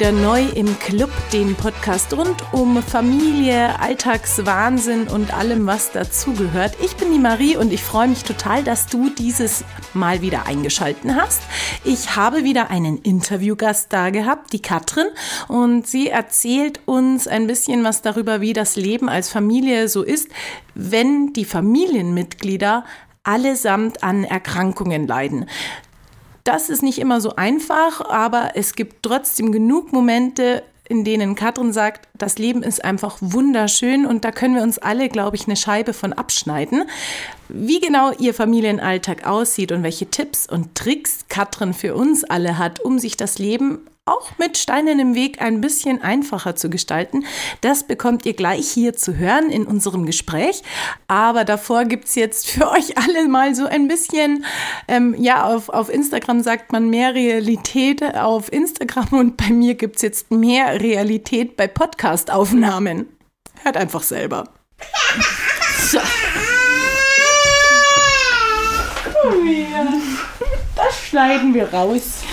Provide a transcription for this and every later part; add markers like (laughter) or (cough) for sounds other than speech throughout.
wieder neu im Club den Podcast rund um Familie, Alltagswahnsinn und allem, was dazugehört. Ich bin die Marie und ich freue mich total, dass du dieses Mal wieder eingeschalten hast. Ich habe wieder einen Interviewgast da gehabt, die Katrin, und sie erzählt uns ein bisschen was darüber, wie das Leben als Familie so ist, wenn die Familienmitglieder allesamt an Erkrankungen leiden. Das ist nicht immer so einfach, aber es gibt trotzdem genug Momente, in denen Katrin sagt, das Leben ist einfach wunderschön und da können wir uns alle, glaube ich, eine Scheibe von abschneiden. Wie genau ihr Familienalltag aussieht und welche Tipps und Tricks Katrin für uns alle hat, um sich das Leben auch mit Steinen im Weg ein bisschen einfacher zu gestalten. Das bekommt ihr gleich hier zu hören in unserem Gespräch. Aber davor gibt's jetzt für (laughs) euch alle mal so ein bisschen, ähm, ja, auf, auf Instagram sagt man mehr Realität auf Instagram und bei mir gibt's jetzt mehr Realität bei Podcast-Aufnahmen. Hört einfach selber. (laughs) So. Oh ja. Das schneiden wir raus.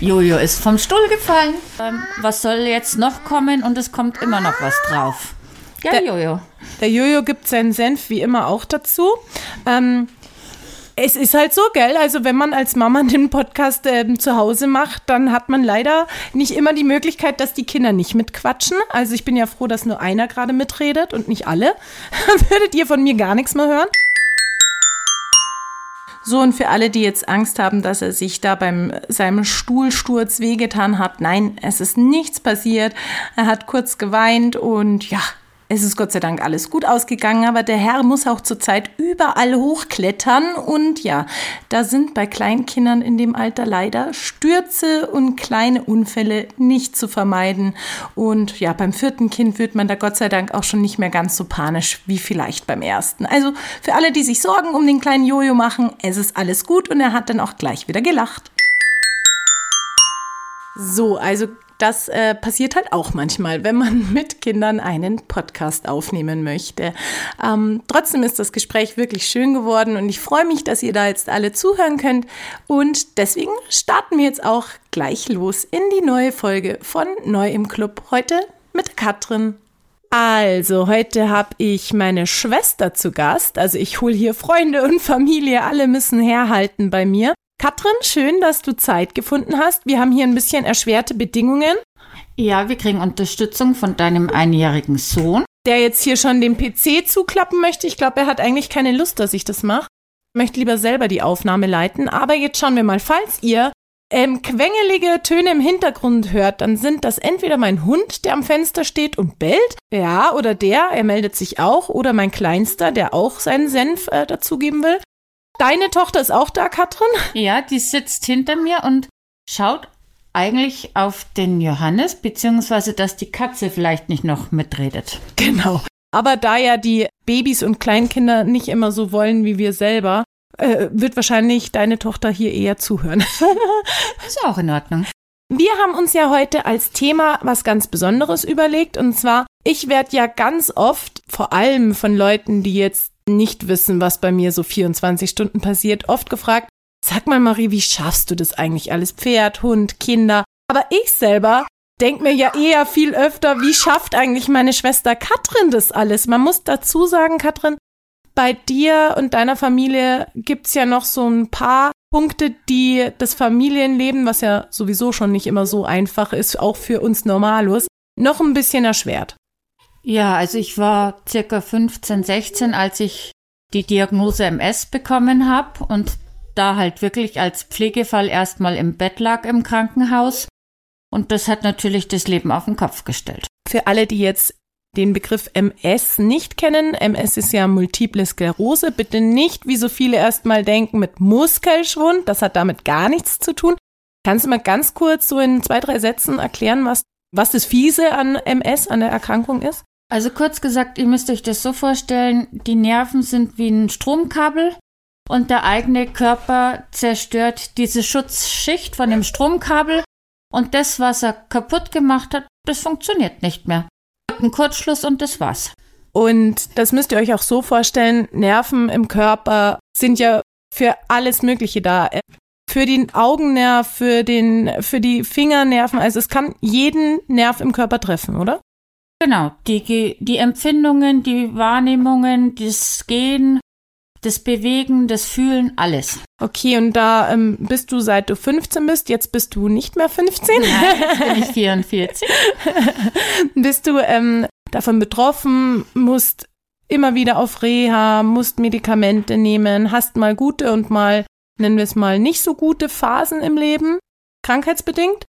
Jojo ist vom Stuhl gefallen. Ähm, was soll jetzt noch kommen? Und es kommt immer noch was drauf. Ja, der, Jojo. Der Jojo gibt seinen Senf wie immer auch dazu. Ähm, es ist halt so, gell? Also, wenn man als Mama den Podcast äh, zu Hause macht, dann hat man leider nicht immer die Möglichkeit, dass die Kinder nicht mitquatschen. Also, ich bin ja froh, dass nur einer gerade mitredet und nicht alle. (laughs) Würdet ihr von mir gar nichts mehr hören? So, und für alle, die jetzt Angst haben, dass er sich da beim seinem Stuhlsturz wehgetan hat, nein, es ist nichts passiert. Er hat kurz geweint und ja, es ist Gott sei Dank alles gut ausgegangen, aber der Herr muss auch zurzeit überall hochklettern und ja, da sind bei Kleinkindern in dem Alter leider Stürze und kleine Unfälle nicht zu vermeiden. Und ja, beim vierten Kind wird man da Gott sei Dank auch schon nicht mehr ganz so panisch wie vielleicht beim ersten. Also für alle, die sich Sorgen um den kleinen Jojo machen, es ist alles gut und er hat dann auch gleich wieder gelacht. So, also das äh, passiert halt auch manchmal, wenn man (laughs) mit Kindern einen Podcast aufnehmen möchte. Ähm, trotzdem ist das Gespräch wirklich schön geworden und ich freue mich, dass ihr da jetzt alle zuhören könnt. Und deswegen starten wir jetzt auch gleich los in die neue Folge von Neu im Club. Heute mit Katrin also, heute habe ich meine Schwester zu Gast. Also ich hole hier Freunde und Familie, alle müssen herhalten bei mir. Katrin, schön, dass du Zeit gefunden hast. Wir haben hier ein bisschen erschwerte Bedingungen. Ja, wir kriegen Unterstützung von deinem einjährigen Sohn. Der jetzt hier schon den PC zuklappen möchte. Ich glaube, er hat eigentlich keine Lust, dass ich das mache. Möchte lieber selber die Aufnahme leiten. Aber jetzt schauen wir mal, falls ihr ähm, quengelige Töne im Hintergrund hört, dann sind das entweder mein Hund, der am Fenster steht und bellt, ja, oder der, er meldet sich auch, oder mein Kleinster, der auch seinen Senf äh, dazugeben will. Deine Tochter ist auch da, Katrin? Ja, die sitzt hinter mir und schaut eigentlich auf den Johannes, beziehungsweise dass die Katze vielleicht nicht noch mitredet. Genau. Aber da ja die Babys und Kleinkinder nicht immer so wollen wie wir selber, äh, wird wahrscheinlich deine Tochter hier eher zuhören. (laughs) ist auch in Ordnung. Wir haben uns ja heute als Thema was ganz Besonderes überlegt und zwar, ich werde ja ganz oft, vor allem von Leuten, die jetzt nicht wissen, was bei mir so 24 Stunden passiert, oft gefragt, sag mal Marie, wie schaffst du das eigentlich alles? Pferd, Hund, Kinder. Aber ich selber denke mir ja eher viel öfter, wie schafft eigentlich meine Schwester Katrin das alles? Man muss dazu sagen, Katrin, bei dir und deiner Familie gibt's ja noch so ein paar Punkte, die das Familienleben, was ja sowieso schon nicht immer so einfach ist, auch für uns Normalos, noch ein bisschen erschwert. Ja, also ich war circa 15, 16, als ich die Diagnose MS bekommen habe und da halt wirklich als Pflegefall erstmal im Bett lag im Krankenhaus. Und das hat natürlich das Leben auf den Kopf gestellt. Für alle, die jetzt den Begriff MS nicht kennen, MS ist ja Multiple Sklerose, bitte nicht, wie so viele erstmal denken, mit Muskelschwund, das hat damit gar nichts zu tun. Kannst du mal ganz kurz so in zwei, drei Sätzen erklären, was, was das Fiese an MS, an der Erkrankung ist? Also kurz gesagt, ihr müsst euch das so vorstellen, die Nerven sind wie ein Stromkabel und der eigene Körper zerstört diese Schutzschicht von dem Stromkabel und das, was er kaputt gemacht hat, das funktioniert nicht mehr. Ein Kurzschluss und das war's. Und das müsst ihr euch auch so vorstellen, Nerven im Körper sind ja für alles Mögliche da. für den Augennerv, für den, für die Fingernerven. Also es kann jeden Nerv im Körper treffen, oder? Genau. Die, die Empfindungen, die Wahrnehmungen, das Gehen, das Bewegen, das Fühlen, alles. Okay, und da ähm, bist du seit du 15 bist, jetzt bist du nicht mehr 15? Nein, jetzt bin ich 44. (laughs) bist du ähm, davon betroffen, musst immer wieder auf Reha, musst Medikamente nehmen, hast mal gute und mal, nennen wir es mal, nicht so gute Phasen im Leben, krankheitsbedingt.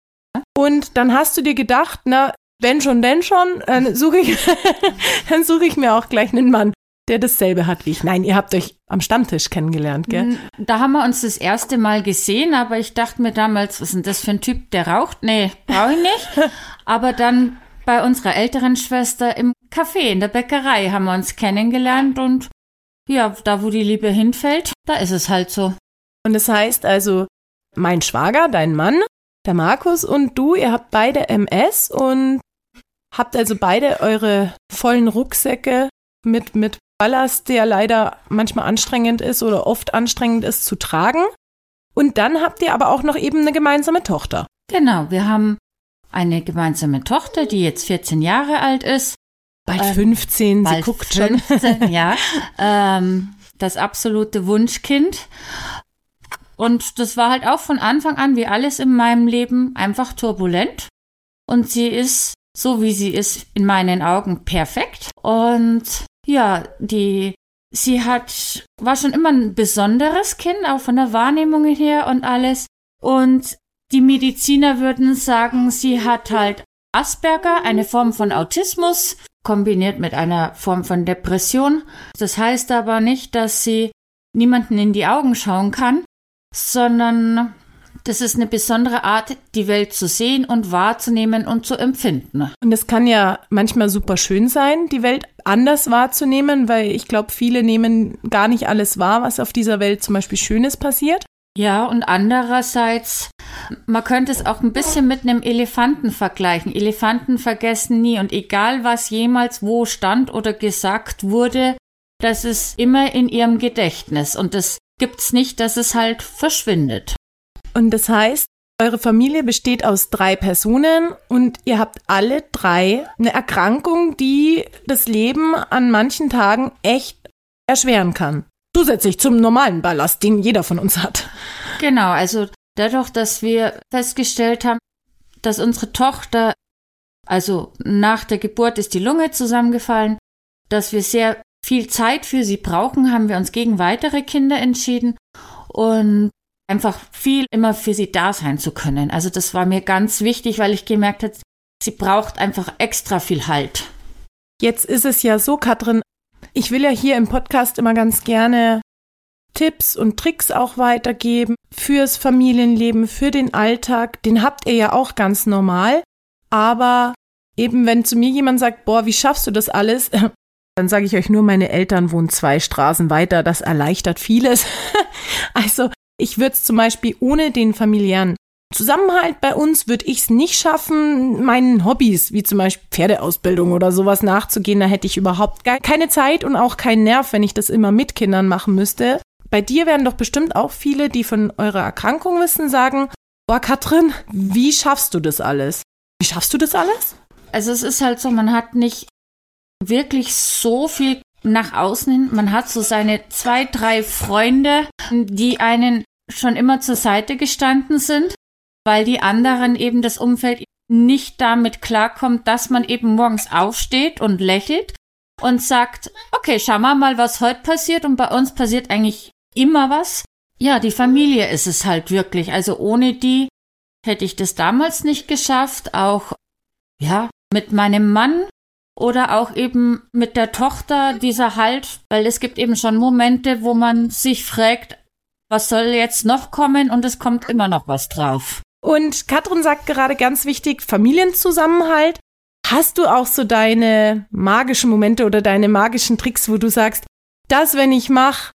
Und dann hast du dir gedacht, na, wenn schon, denn schon, dann suche ich, (laughs) dann suche ich mir auch gleich einen Mann, der dasselbe hat wie ich. Nein, ihr habt euch am Stammtisch kennengelernt, gell? Da haben wir uns das erste Mal gesehen, aber ich dachte mir damals, was ist denn das für ein Typ, der raucht? Nee, brauche ich nicht. (laughs) Aber dann bei unserer älteren Schwester im Café, in der Bäckerei haben wir uns kennengelernt und ja, da wo die Liebe hinfällt, da ist es halt so. Und das heißt also, mein Schwager, dein Mann, der Markus und du, ihr habt beide MS und habt also beide eure vollen Rucksäcke mit, mit Ballast, der leider manchmal anstrengend ist oder oft anstrengend ist zu tragen. Und dann habt ihr aber auch noch eben eine gemeinsame Tochter. Genau, wir haben eine gemeinsame Tochter, die jetzt 14 Jahre alt ist. Bald 15, ähm, bald sie guckt 15, schon. ja, (laughs) ähm, das absolute Wunschkind. Und das war halt auch von Anfang an, wie alles in meinem Leben, einfach turbulent. Und sie ist, so wie sie ist, in meinen Augen perfekt. Und ja, die, sie hat, war schon immer ein besonderes Kind, auch von der Wahrnehmung her und alles. Und die Mediziner würden sagen, sie hat halt Asperger, eine Form von Autismus, kombiniert mit einer Form von Depression. Das heißt aber nicht, dass sie niemanden in die Augen schauen kann, sondern das ist eine besondere Art, die Welt zu sehen und wahrzunehmen und zu empfinden. Und es kann ja manchmal super schön sein, die Welt anders wahrzunehmen, weil ich glaube, viele nehmen gar nicht alles wahr, was auf dieser Welt zum Beispiel Schönes passiert. Ja, und andererseits, man könnte es auch ein bisschen mit einem Elefanten vergleichen. Elefanten vergessen nie und egal was jemals wo stand oder gesagt wurde, das ist immer in ihrem Gedächtnis und das gibt's nicht, dass es halt verschwindet. Und das heißt, eure Familie besteht aus drei Personen und ihr habt alle drei eine Erkrankung, die das Leben an manchen Tagen echt erschweren kann. Zusätzlich zum normalen Ballast, den jeder von uns hat. Genau, also dadurch, dass wir festgestellt haben, dass unsere Tochter, also nach der Geburt ist die Lunge zusammengefallen, dass wir sehr viel Zeit für sie brauchen, haben wir uns gegen weitere Kinder entschieden und einfach viel immer für sie da sein zu können. Also das war mir ganz wichtig, weil ich gemerkt habe, sie braucht einfach extra viel Halt. Jetzt ist es ja so, Katrin, ich will ja hier im Podcast immer ganz gerne Tipps und Tricks auch weitergeben fürs Familienleben, für den Alltag. Den habt ihr ja auch ganz normal. Aber eben, wenn zu mir jemand sagt, boah, wie schaffst du das alles? Dann sage ich euch nur, meine Eltern wohnen zwei Straßen weiter. Das erleichtert vieles. (laughs) also, ich würde es zum Beispiel ohne den familiären Zusammenhalt bei uns würde ich es nicht schaffen, meinen Hobbys, wie zum Beispiel Pferdeausbildung oder sowas nachzugehen. Da hätte ich überhaupt gar keine Zeit und auch keinen Nerv, wenn ich das immer mit Kindern machen müsste. Bei dir werden doch bestimmt auch viele, die von eurer Erkrankung wissen, sagen, boah, Katrin, wie schaffst du das alles? Wie schaffst du das alles? Also es ist halt so, man hat nicht wirklich so viel nach außen hin. Man hat so seine zwei, drei Freunde, die einen schon immer zur Seite gestanden sind weil die anderen eben das Umfeld nicht damit klarkommt, dass man eben morgens aufsteht und lächelt und sagt, okay, schauen wir mal, was heute passiert und bei uns passiert eigentlich immer was. Ja, die Familie ist es halt wirklich. Also ohne die hätte ich das damals nicht geschafft, auch ja, mit meinem Mann oder auch eben mit der Tochter dieser Halt, weil es gibt eben schon Momente, wo man sich fragt, was soll jetzt noch kommen und es kommt immer noch was drauf. Und Katrin sagt gerade ganz wichtig, Familienzusammenhalt. Hast du auch so deine magischen Momente oder deine magischen Tricks, wo du sagst, das, wenn ich mache,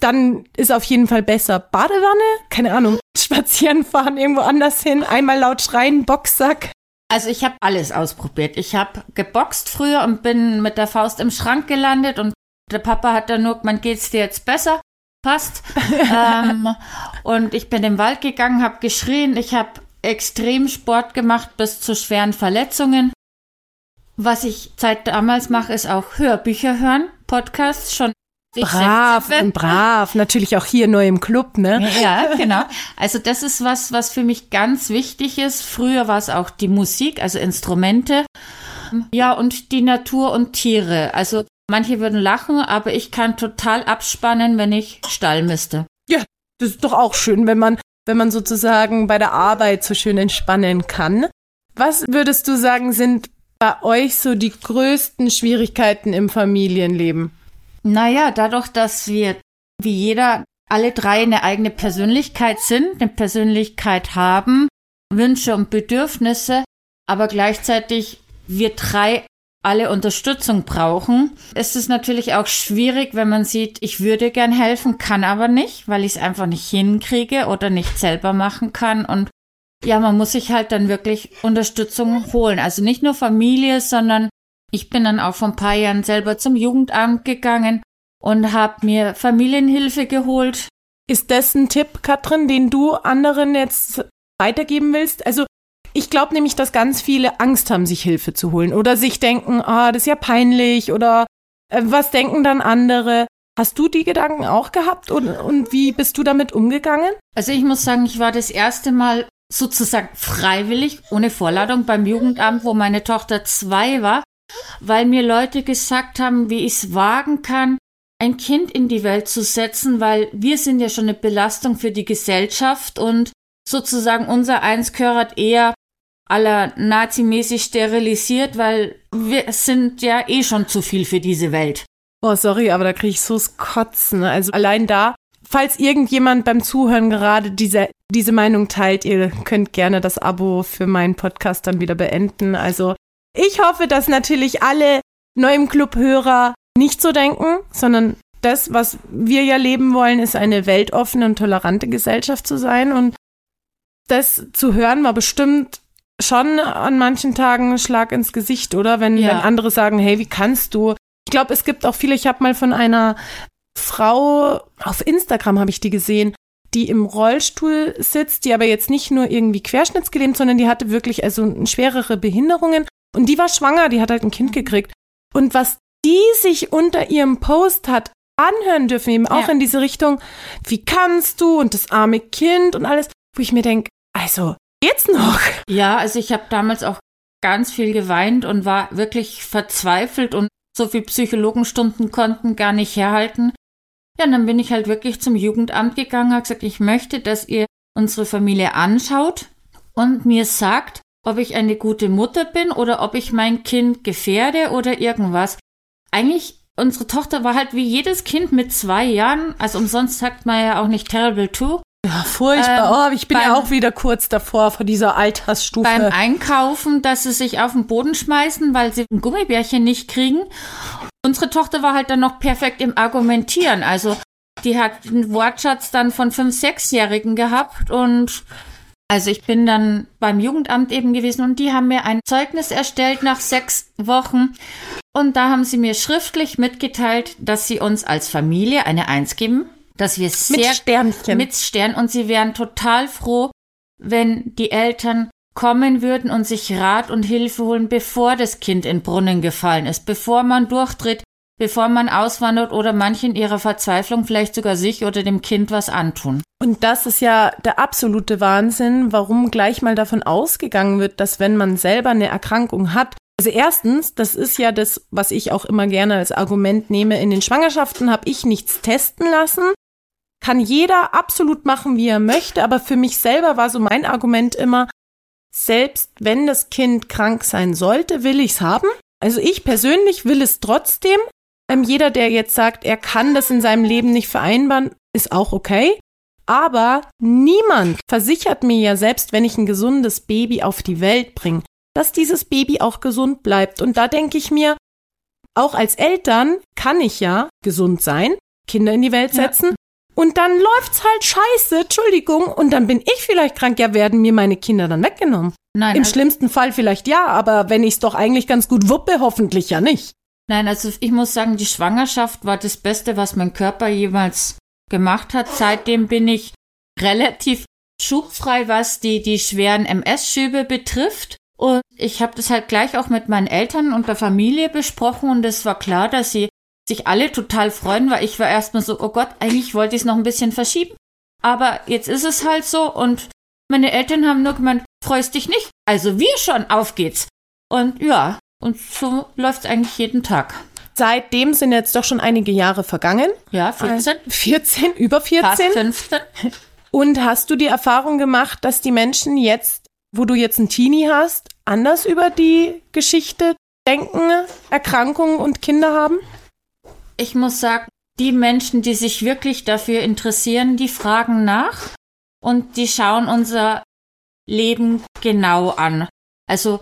dann ist auf jeden Fall besser. Badewanne? Keine Ahnung. (laughs) Spazieren fahren, irgendwo anders hin, einmal laut schreien, Boxsack. Also ich habe alles ausprobiert. Ich habe geboxt früher und bin mit der Faust im Schrank gelandet und der Papa hat dann nur, man geht's dir jetzt besser? passt. (laughs) ähm, und ich bin in den Wald gegangen, habe geschrien, ich habe extrem Sport gemacht bis zu schweren Verletzungen. Was ich seit damals mache, ist auch Hörbücher hören, Podcasts schon. Brav und brav, natürlich auch hier neu im Club, ne? Ja, genau. Also das ist was, was für mich ganz wichtig ist. Früher war es auch die Musik, also Instrumente. Ja, und die Natur und Tiere. Also manche würden lachen, aber ich kann total abspannen, wenn ich Stall müsste. Ja, das ist doch auch schön, wenn man, wenn man sozusagen bei der Arbeit so schön entspannen kann. Was würdest du sagen, sind bei euch so die größten Schwierigkeiten im Familienleben? Naja, dadurch, dass wir wie jeder alle drei eine eigene Persönlichkeit sind, eine Persönlichkeit haben, Wünsche und Bedürfnisse, aber gleichzeitig wir drei alle Unterstützung brauchen, ist es natürlich auch schwierig, wenn man sieht, ich würde gern helfen, kann aber nicht, weil ich es einfach nicht hinkriege oder nicht selber machen kann. Und ja, man muss sich halt dann wirklich Unterstützung holen. Also nicht nur Familie, sondern ich bin dann auch vor ein paar Jahren selber zum Jugendamt gegangen und habe mir Familienhilfe geholt. Ist das ein Tipp, Katrin, den du anderen jetzt weitergeben willst? Also ich glaube nämlich, dass ganz viele Angst haben, sich Hilfe zu holen oder sich denken, ah, das ist ja peinlich oder äh, was denken dann andere? Hast du die Gedanken auch gehabt und, und wie bist du damit umgegangen? Also ich muss sagen, ich war das erste Mal sozusagen freiwillig, ohne Vorladung beim Jugendamt, wo meine Tochter zwei war, weil mir Leute gesagt haben, wie ich es wagen kann, ein Kind in die Welt zu setzen, weil wir sind ja schon eine Belastung für die Gesellschaft und sozusagen unser Eins gehört eher aller nazimäßig sterilisiert, weil wir sind ja eh schon zu viel für diese Welt. Oh, sorry, aber da kriege ich so das Kotzen. Also allein da, falls irgendjemand beim Zuhören gerade diese, diese Meinung teilt, ihr könnt gerne das Abo für meinen Podcast dann wieder beenden. Also ich hoffe, dass natürlich alle neu im Club-Hörer nicht so denken, sondern das, was wir ja leben wollen, ist eine weltoffene und tolerante Gesellschaft zu sein. Und das zu hören war bestimmt schon an manchen Tagen ein Schlag ins Gesicht, oder? Wenn, ja. wenn andere sagen, hey, wie kannst du? Ich glaube, es gibt auch viele, ich habe mal von einer Frau, auf Instagram habe ich die gesehen, die im Rollstuhl sitzt, die aber jetzt nicht nur irgendwie querschnittsgelähmt, sondern die hatte wirklich also schwerere Behinderungen und die war schwanger, die hat halt ein Kind gekriegt. Und was die sich unter ihrem Post hat anhören dürfen, eben auch ja. in diese Richtung, wie kannst du und das arme Kind und alles, wo ich mir denke, also geht's noch? Ja, also ich habe damals auch ganz viel geweint und war wirklich verzweifelt und so viel Psychologenstunden konnten gar nicht herhalten. Ja, und dann bin ich halt wirklich zum Jugendamt gegangen, habe gesagt, ich möchte, dass ihr unsere Familie anschaut und mir sagt, ob ich eine gute Mutter bin oder ob ich mein Kind gefährde oder irgendwas. Eigentlich, unsere Tochter war halt wie jedes Kind mit zwei Jahren, also umsonst sagt man ja auch nicht terrible two, ja, furchtbar. Ähm, oh, ich bin beim, ja auch wieder kurz davor, vor dieser Altersstufe. Beim Einkaufen, dass sie sich auf den Boden schmeißen, weil sie ein Gummibärchen nicht kriegen. Unsere Tochter war halt dann noch perfekt im Argumentieren. Also, die hat einen Wortschatz dann von fünf, sechsjährigen gehabt und also ich bin dann beim Jugendamt eben gewesen und die haben mir ein Zeugnis erstellt nach sechs Wochen. Und da haben sie mir schriftlich mitgeteilt, dass sie uns als Familie eine Eins geben dass wir sehr mit Sternchen mit Stern und sie wären total froh, wenn die Eltern kommen würden und sich Rat und Hilfe holen, bevor das Kind in Brunnen gefallen ist, bevor man durchtritt, bevor man auswandert oder manche in ihrer Verzweiflung vielleicht sogar sich oder dem Kind was antun. Und das ist ja der absolute Wahnsinn, warum gleich mal davon ausgegangen wird, dass wenn man selber eine Erkrankung hat, also erstens, das ist ja das, was ich auch immer gerne als Argument nehme, in den Schwangerschaften habe ich nichts testen lassen kann jeder absolut machen, wie er möchte, aber für mich selber war so mein Argument immer, selbst wenn das Kind krank sein sollte, will ich es haben. Also ich persönlich will es trotzdem. Ähm, jeder, der jetzt sagt, er kann das in seinem Leben nicht vereinbaren, ist auch okay. Aber niemand versichert mir ja selbst, wenn ich ein gesundes Baby auf die Welt bringe, dass dieses Baby auch gesund bleibt. Und da denke ich mir, auch als Eltern kann ich ja gesund sein, Kinder in die Welt setzen, ja. Und dann läuft's halt scheiße, Entschuldigung, und dann bin ich vielleicht krank, ja, werden mir meine Kinder dann weggenommen. Nein. Im also schlimmsten Fall vielleicht ja, aber wenn ich's doch eigentlich ganz gut wuppe, hoffentlich ja nicht. Nein, also ich muss sagen, die Schwangerschaft war das Beste, was mein Körper jemals gemacht hat. Seitdem bin ich relativ schubfrei, was die, die schweren MS-Schübe betrifft. Und ich habe das halt gleich auch mit meinen Eltern und der Familie besprochen und es war klar, dass sie sich alle total freuen, weil ich war erstmal so, oh Gott, eigentlich wollte ich es noch ein bisschen verschieben. Aber jetzt ist es halt so und meine Eltern haben nur gemeint, freust dich nicht? Also wir schon, auf geht's. Und ja, und so läuft's eigentlich jeden Tag. Seitdem sind jetzt doch schon einige Jahre vergangen. Ja, 14. 14, über 14. Fast 15. Und hast du die Erfahrung gemacht, dass die Menschen jetzt, wo du jetzt einen Teenie hast, anders über die Geschichte denken, Erkrankungen und Kinder haben? Ich muss sagen, die Menschen, die sich wirklich dafür interessieren, die fragen nach und die schauen unser Leben genau an. Also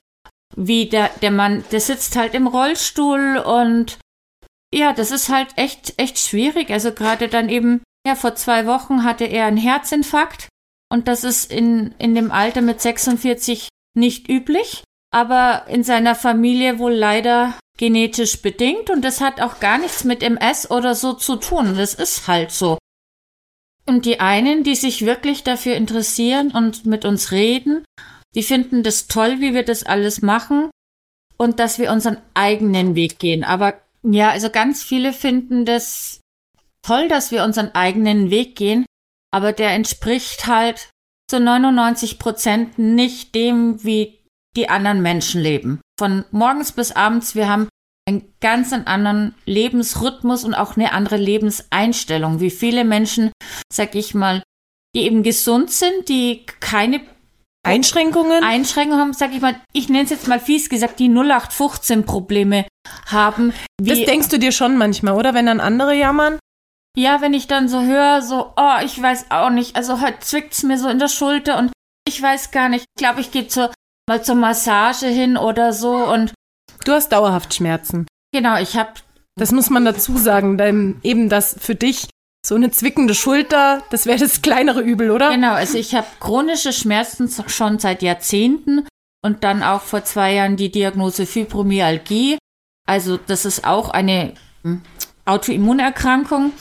wie der, der Mann, der sitzt halt im Rollstuhl und ja, das ist halt echt, echt schwierig. Also gerade dann eben, ja, vor zwei Wochen hatte er einen Herzinfarkt und das ist in, in dem Alter mit 46 nicht üblich, aber in seiner Familie wohl leider genetisch bedingt und das hat auch gar nichts mit MS oder so zu tun. Das ist halt so. Und die einen, die sich wirklich dafür interessieren und mit uns reden, die finden das toll, wie wir das alles machen und dass wir unseren eigenen Weg gehen. Aber ja, also ganz viele finden das toll, dass wir unseren eigenen Weg gehen, aber der entspricht halt zu 99 Prozent nicht dem, wie die anderen Menschen leben. Von morgens bis abends, wir haben einen ganz anderen Lebensrhythmus und auch eine andere Lebenseinstellung. Wie viele Menschen, sag ich mal, die eben gesund sind, die keine Einschränkungen? Einschränkungen haben, sag ich mal, ich nenne es jetzt mal fies gesagt, die 0815 Probleme haben. das denkst du dir schon manchmal, oder? Wenn dann andere jammern? Ja, wenn ich dann so höre, so, oh, ich weiß auch nicht, also heute zwickt's mir so in der Schulter und ich weiß gar nicht, ich glaube, ich gehe zur, mal zur Massage hin oder so und Du hast dauerhaft Schmerzen. Genau, ich habe. Das muss man dazu sagen, denn eben das für dich so eine zwickende Schulter, das wäre das kleinere Übel, oder? Genau, also ich habe chronische Schmerzen schon seit Jahrzehnten und dann auch vor zwei Jahren die Diagnose Fibromyalgie. Also das ist auch eine hm, Autoimmunerkrankung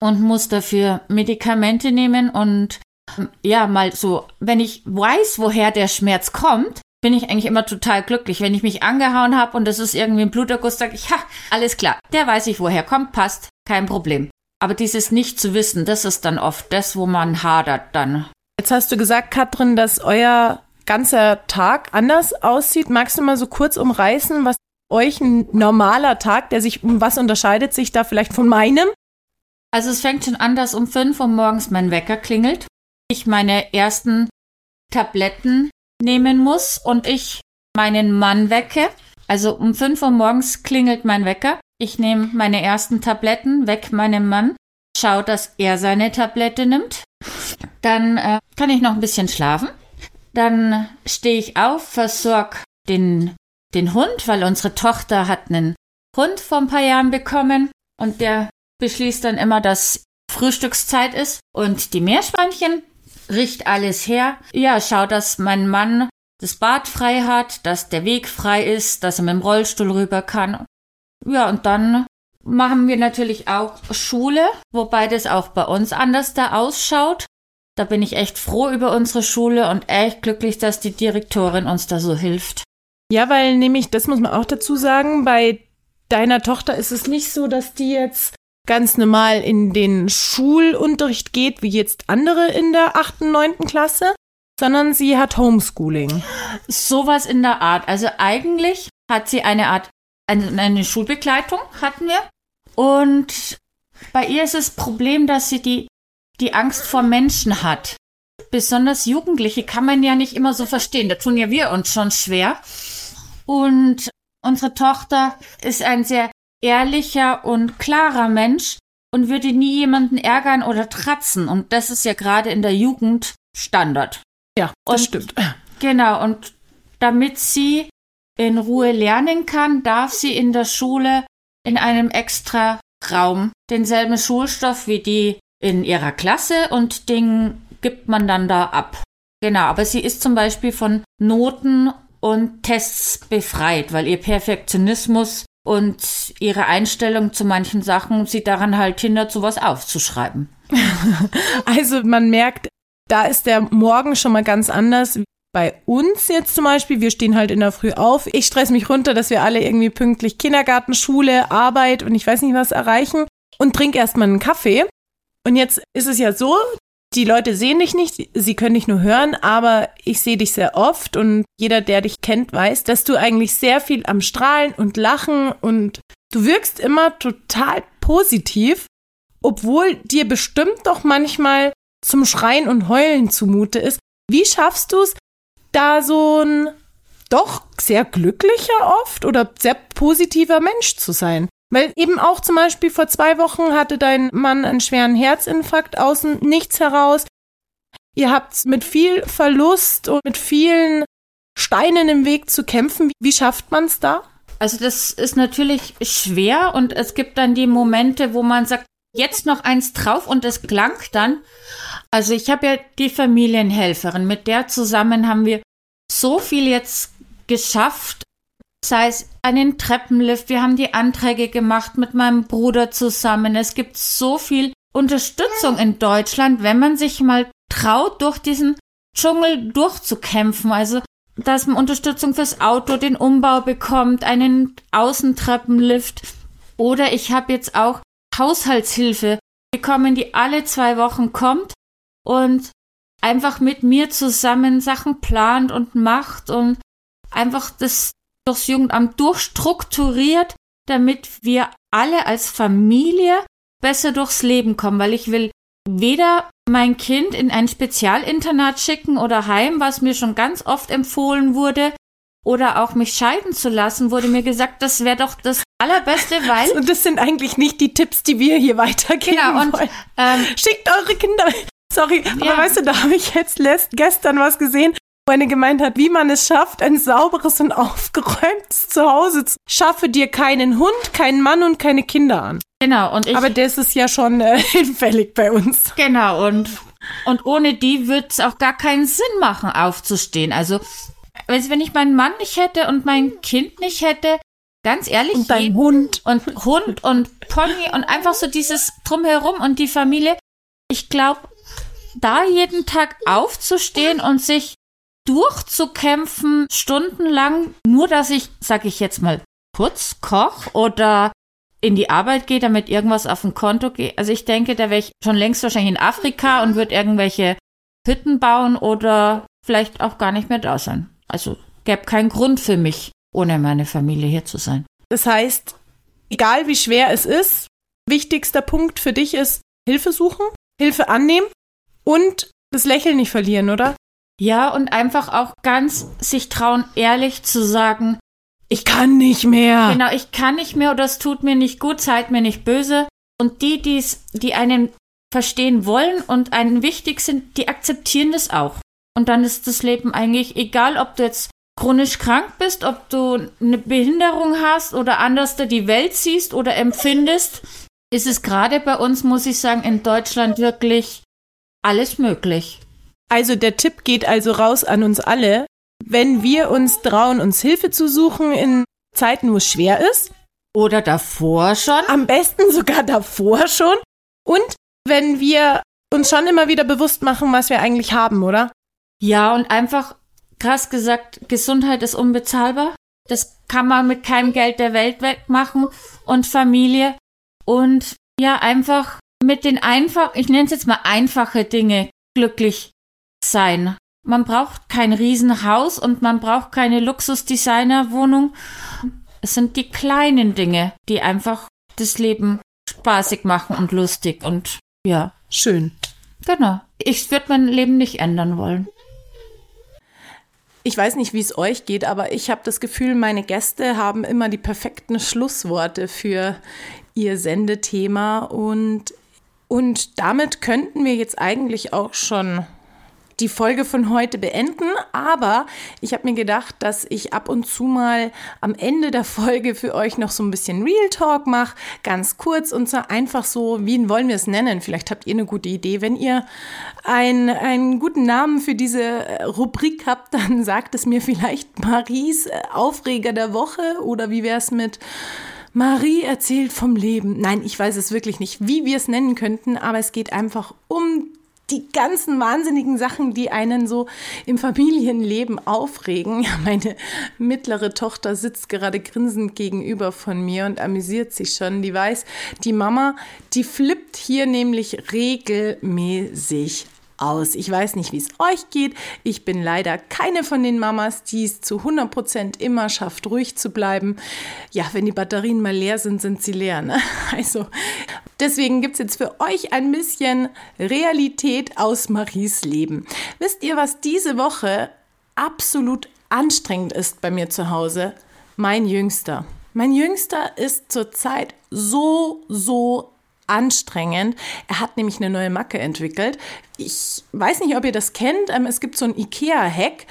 und muss dafür Medikamente nehmen und hm, ja, mal so, wenn ich weiß, woher der Schmerz kommt, bin ich eigentlich immer total glücklich. Wenn ich mich angehauen habe und das ist irgendwie ein Bluterguss, sage ich, ha, alles klar, der weiß ich, woher kommt, passt, kein Problem. Aber dieses nicht zu wissen, das ist dann oft das, wo man hadert dann. Jetzt hast du gesagt, Katrin, dass euer ganzer Tag anders aussieht. Magst du mal so kurz umreißen, was euch ein normaler Tag, der sich, um was unterscheidet sich da vielleicht von meinem? Also es fängt schon an, dass um fünf Uhr morgens mein Wecker klingelt. Ich meine ersten Tabletten nehmen muss und ich meinen Mann wecke. Also um 5 Uhr morgens klingelt mein Wecker. Ich nehme meine ersten Tabletten, weg meinem Mann, schaue, dass er seine Tablette nimmt. Dann äh, kann ich noch ein bisschen schlafen. Dann stehe ich auf, versorge den, den Hund, weil unsere Tochter hat einen Hund vor ein paar Jahren bekommen und der beschließt dann immer, dass Frühstückszeit ist. Und die Meerschweinchen richt alles her. Ja, schau, dass mein Mann das Bad frei hat, dass der Weg frei ist, dass er mit dem Rollstuhl rüber kann. Ja, und dann machen wir natürlich auch Schule, wobei das auch bei uns anders da ausschaut. Da bin ich echt froh über unsere Schule und echt glücklich, dass die Direktorin uns da so hilft. Ja, weil nämlich, das muss man auch dazu sagen, bei deiner Tochter ist es nicht so, dass die jetzt ganz normal in den Schulunterricht geht, wie jetzt andere in der achten, neunten Klasse, sondern sie hat Homeschooling. Sowas in der Art. Also eigentlich hat sie eine Art, eine, eine Schulbegleitung hatten wir. Und bei ihr ist das Problem, dass sie die, die Angst vor Menschen hat. Besonders Jugendliche kann man ja nicht immer so verstehen. Da tun ja wir uns schon schwer. Und unsere Tochter ist ein sehr ehrlicher und klarer Mensch und würde nie jemanden ärgern oder tratzen. Und das ist ja gerade in der Jugend Standard. Ja, das und, stimmt. Genau, und damit sie in Ruhe lernen kann, darf sie in der Schule in einem extra Raum denselben Schulstoff wie die in ihrer Klasse und den gibt man dann da ab. Genau, aber sie ist zum Beispiel von Noten und Tests befreit, weil ihr Perfektionismus und ihre Einstellung zu manchen Sachen sie daran halt hindert, sowas aufzuschreiben. (laughs) Also man merkt, da ist der Morgen schon mal ganz anders. Bei uns jetzt zum Beispiel, wir stehen halt in der Früh auf. Ich stress mich runter, dass wir alle irgendwie pünktlich Kindergarten, Schule, Arbeit und ich weiß nicht was erreichen und trink erstmal einen Kaffee. Und jetzt ist es ja so, die Leute sehen dich nicht, sie können dich nur hören, aber ich sehe dich sehr oft und jeder, der dich kennt, weiß, dass du eigentlich sehr viel am Strahlen und Lachen und du wirkst immer total positiv, obwohl dir bestimmt doch manchmal zum Schreien und Heulen zumute ist. Wie schaffst du es, da so ein doch sehr glücklicher oft oder sehr positiver Mensch zu sein? Weil eben auch zum Beispiel vor zwei Wochen hatte dein Mann einen schweren Herzinfarkt außen nichts heraus. Ihr habt mit viel Verlust und mit vielen Steinen im Weg zu kämpfen. Wie schafft man es da? Also das ist natürlich schwer und es gibt dann die Momente, wo man sagt, jetzt noch eins drauf und es klang dann. Also ich habe ja die Familienhelferin, mit der zusammen haben wir so viel jetzt geschafft sei es einen Treppenlift. Wir haben die Anträge gemacht mit meinem Bruder zusammen. Es gibt so viel Unterstützung in Deutschland, wenn man sich mal traut, durch diesen Dschungel durchzukämpfen. Also, dass man Unterstützung fürs Auto, den Umbau bekommt, einen Außentreppenlift. Oder ich habe jetzt auch Haushaltshilfe bekommen, die alle zwei Wochen kommt und einfach mit mir zusammen Sachen plant und macht und einfach das durchs Jugendamt durchstrukturiert, damit wir alle als Familie besser durchs Leben kommen, weil ich will weder mein Kind in ein Spezialinternat schicken oder heim, was mir schon ganz oft empfohlen wurde, oder auch mich scheiden zu lassen, wurde mir gesagt, das wäre doch das allerbeste, weil. (laughs) Und das sind eigentlich nicht die Tipps, die wir hier weitergeben genau, und, wollen. Ähm, Schickt eure Kinder. (laughs) Sorry, aber ja. weißt du, da habe ich jetzt gestern was gesehen wo eine gemeint hat, wie man es schafft, ein sauberes und (laughs) aufgeräumtes Zuhause zu. Schaffe dir keinen Hund, keinen Mann und keine Kinder an. Genau, und ich. Aber das ist ja schon äh, hinfällig bei uns. Genau, und, und ohne die wird es auch gar keinen Sinn machen, aufzustehen. Also, wenn ich meinen Mann nicht hätte und mein Kind nicht hätte, ganz ehrlich. Und dein Hund. Und Hund und Pony und einfach so dieses Drumherum und die Familie. Ich glaube, da jeden Tag aufzustehen und sich durchzukämpfen, stundenlang, nur dass ich, sag ich jetzt mal, putz, koch oder in die Arbeit gehe, damit irgendwas auf dem Konto geht. Also ich denke, da wäre ich schon längst wahrscheinlich in Afrika und würde irgendwelche Hütten bauen oder vielleicht auch gar nicht mehr da sein. Also gäbe keinen Grund für mich, ohne meine Familie hier zu sein. Das heißt, egal wie schwer es ist, wichtigster Punkt für dich ist Hilfe suchen, Hilfe annehmen und das Lächeln nicht verlieren, oder? Ja, und einfach auch ganz sich trauen, ehrlich zu sagen, ich kann nicht mehr. Genau, ich kann nicht mehr oder es tut mir nicht gut, seid mir nicht böse. Und die, die's, die einen verstehen wollen und einen wichtig sind, die akzeptieren das auch. Und dann ist das Leben eigentlich egal, ob du jetzt chronisch krank bist, ob du eine Behinderung hast oder anders die Welt siehst oder empfindest, ist es gerade bei uns, muss ich sagen, in Deutschland wirklich alles möglich. Also der Tipp geht also raus an uns alle. Wenn wir uns trauen, uns Hilfe zu suchen in Zeiten, wo es schwer ist. Oder davor schon. Am besten sogar davor schon. Und wenn wir uns schon immer wieder bewusst machen, was wir eigentlich haben, oder? Ja, und einfach krass gesagt, Gesundheit ist unbezahlbar. Das kann man mit keinem Geld der Welt wegmachen und Familie. Und ja, einfach mit den einfach, ich nenne es jetzt mal einfache Dinge glücklich sein. Man braucht kein Riesenhaus und man braucht keine Luxusdesignerwohnung. Es sind die kleinen Dinge, die einfach das Leben spaßig machen und lustig und ja. Schön. Genau. Ich würde mein Leben nicht ändern wollen. Ich weiß nicht, wie es euch geht, aber ich habe das Gefühl, meine Gäste haben immer die perfekten Schlussworte für ihr Sendethema. Und, und damit könnten wir jetzt eigentlich auch schon die Folge von heute beenden, aber ich habe mir gedacht, dass ich ab und zu mal am Ende der Folge für euch noch so ein bisschen Real Talk mache, ganz kurz und so einfach so, wie wollen wir es nennen? Vielleicht habt ihr eine gute Idee. Wenn ihr ein, einen guten Namen für diese äh, Rubrik habt, (laughs) dann sagt es mir vielleicht Maries äh, Aufreger der Woche oder wie wäre es mit Marie erzählt vom Leben. Nein, ich weiß es wirklich nicht, wie wir es nennen könnten, aber es geht einfach um die ganzen wahnsinnigen Sachen, die einen so im Familienleben aufregen. Meine mittlere Tochter sitzt gerade grinsend gegenüber von mir und amüsiert sich schon. Die weiß, die Mama, die flippt hier nämlich regelmäßig aus. Ich weiß nicht, wie es euch geht. Ich bin leider keine von den Mamas, die es zu 100 Prozent immer schafft, ruhig zu bleiben. Ja, wenn die Batterien mal leer sind, sind sie leer. Ne? (laughs) Also deswegen gibt es jetzt für euch ein bisschen Realität aus Maries Leben. Wisst ihr, was diese Woche absolut anstrengend ist bei mir zu Hause? Mein Jüngster. Mein Jüngster ist zurzeit so, so anstrengend. Er hat nämlich eine neue Macke entwickelt. Ich weiß nicht, ob ihr das kennt. Ähm, es gibt so ein IKEA-Hack.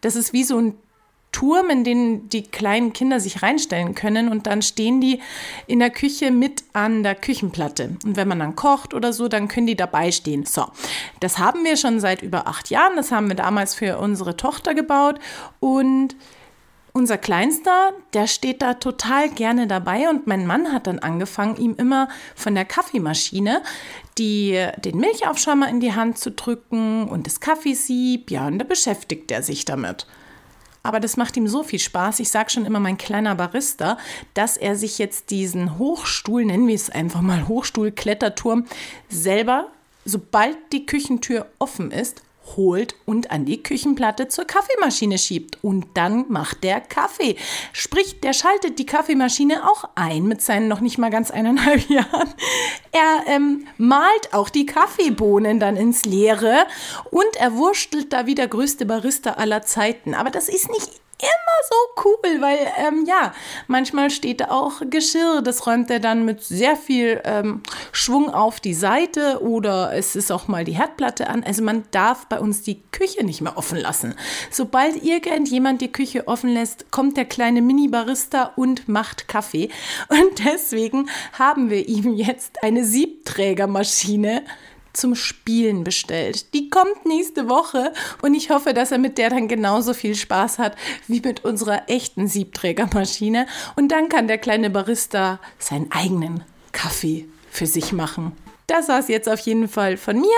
Das ist wie so ein Turm, in den die kleinen Kinder sich reinstellen können und dann stehen die in der Küche mit an der Küchenplatte. Und wenn man dann kocht oder so, dann können die dabei stehen. So, das haben wir schon seit über acht Jahren. Das haben wir damals für unsere Tochter gebaut und unser Kleinster, der steht da total gerne dabei und mein Mann hat dann angefangen, ihm immer von der Kaffeemaschine die, den Milchaufschäumer in die Hand zu drücken und das Kaffeesieb. Ja, und da beschäftigt er sich damit. Aber das macht ihm so viel Spaß. Ich sage schon immer, mein kleiner Barista, dass er sich jetzt diesen Hochstuhl, nennen wir es einfach mal Hochstuhl, Kletterturm, selber, sobald die Küchentür offen ist, holt und an die Küchenplatte zur Kaffeemaschine schiebt. Und dann macht der Kaffee. Sprich, der schaltet die Kaffeemaschine auch ein mit seinen noch nicht mal ganz eineinhalb (laughs) Jahren. Er ähm, malt auch die Kaffeebohnen dann ins Leere und er wurstelt da wie der größte Barista aller Zeiten. Aber das ist nicht immer so cool, weil ähm, ja, manchmal steht da auch Geschirr, das räumt er dann mit sehr viel ähm, Schwung auf die Seite oder es ist auch mal die Herdplatte an. Also man darf bei uns die Küche nicht mehr offen lassen. Sobald irgendjemand die Küche offen lässt, kommt der kleine Mini-Barista und macht Kaffee. Und deswegen haben wir ihm jetzt eine Siebträgermaschine zum Spielen bestellt. Die kommt nächste Woche und ich hoffe, dass er mit der dann genauso viel Spaß hat wie mit unserer echten Siebträgermaschine. Und dann kann der kleine Barista seinen eigenen Kaffee für sich machen. Das war es jetzt auf jeden Fall von mir.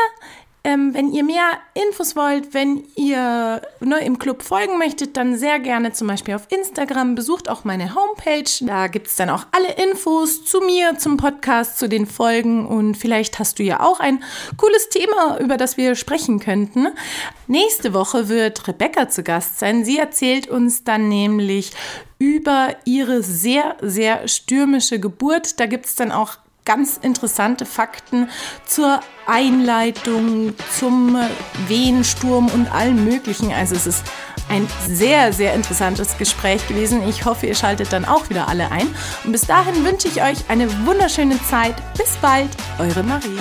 Ähm, wenn ihr mehr Infos wollt, wenn ihr ne, im Club folgen möchtet, dann sehr gerne zum Beispiel auf Instagram. Besucht auch meine Homepage. Da gibt es dann auch alle Infos zu mir, zum Podcast, zu den Folgen. Und vielleicht hast du ja auch ein cooles Thema, über das wir sprechen könnten. Nächste Woche wird Rebecca zu Gast sein. Sie erzählt uns dann nämlich über ihre sehr, sehr stürmische Geburt. Da gibt es dann auch ganz interessante Fakten zur Einleitung, zum Wehensturm und allem Möglichen. Also es ist ein sehr, sehr interessantes Gespräch gewesen. Ich hoffe, ihr schaltet dann auch wieder alle ein. Und bis dahin wünsche ich euch eine wunderschöne Zeit. Bis bald, eure Marie.